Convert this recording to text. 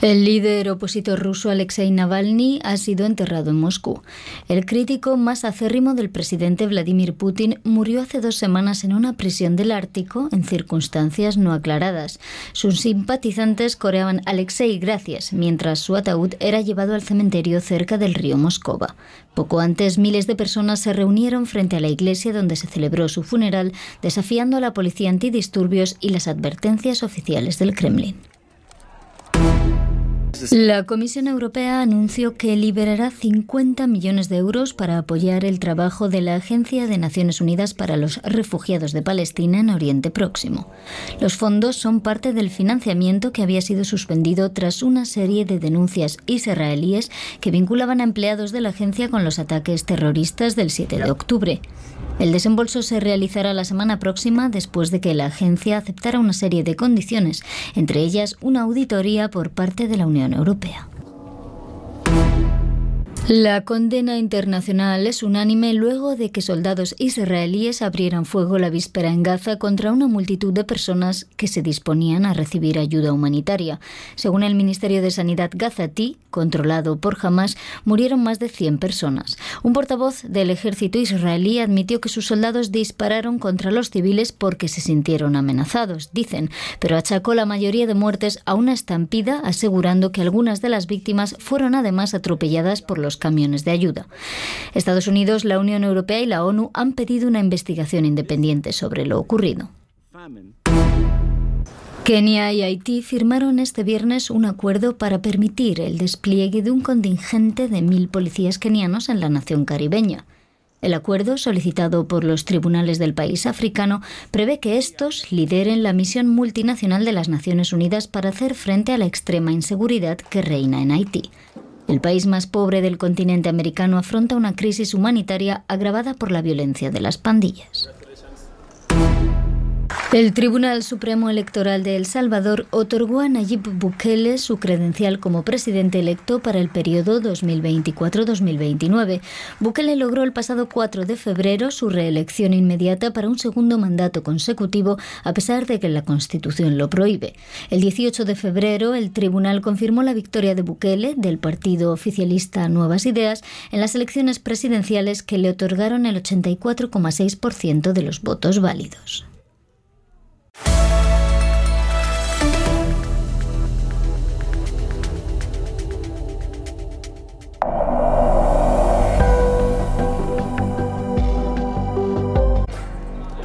El líder opositor ruso Alexei Navalny ha sido enterrado en Moscú. El crítico más acérrimo del presidente Vladimir Putin murió hace dos semanas en una prisión del Ártico en circunstancias no aclaradas. Sus simpatizantes coreaban Alexei gracias, mientras su ataúd era llevado al cementerio cerca del río Moscova. Poco antes, miles de personas se reunieron frente a la iglesia donde se celebró su funeral, desafiando a la policía antidisturbios y las advertencias oficiales del Kremlin. La Comisión Europea anunció que liberará 50 millones de euros para apoyar el trabajo de la Agencia de Naciones Unidas para los Refugiados de Palestina en Oriente Próximo. Los fondos son parte del financiamiento que había sido suspendido tras una serie de denuncias israelíes que vinculaban a empleados de la agencia con los ataques terroristas del 7 de octubre. El desembolso se realizará la semana próxima después de que la agencia aceptara una serie de condiciones, entre ellas una auditoría por parte de la Unión Europea. La condena internacional es unánime luego de que soldados israelíes abrieran fuego la víspera en Gaza contra una multitud de personas que se disponían a recibir ayuda humanitaria. Según el Ministerio de Sanidad gazatí, controlado por Hamas, murieron más de 100 personas. Un portavoz del ejército israelí admitió que sus soldados dispararon contra los civiles porque se sintieron amenazados, dicen, pero achacó la mayoría de muertes a una estampida, asegurando que algunas de las víctimas fueron además atropelladas por los camiones de ayuda. Estados Unidos, la Unión Europea y la ONU han pedido una investigación independiente sobre lo ocurrido. Kenia y Haití firmaron este viernes un acuerdo para permitir el despliegue de un contingente de mil policías kenianos en la nación caribeña. El acuerdo, solicitado por los tribunales del país africano, prevé que estos lideren la misión multinacional de las Naciones Unidas para hacer frente a la extrema inseguridad que reina en Haití. El país más pobre del continente americano afronta una crisis humanitaria agravada por la violencia de las pandillas. El Tribunal Supremo Electoral de El Salvador otorgó a Nayib Bukele su credencial como presidente electo para el periodo 2024-2029. Bukele logró el pasado 4 de febrero su reelección inmediata para un segundo mandato consecutivo, a pesar de que la Constitución lo prohíbe. El 18 de febrero, el tribunal confirmó la victoria de Bukele, del partido oficialista Nuevas Ideas, en las elecciones presidenciales que le otorgaron el 84,6% de los votos válidos.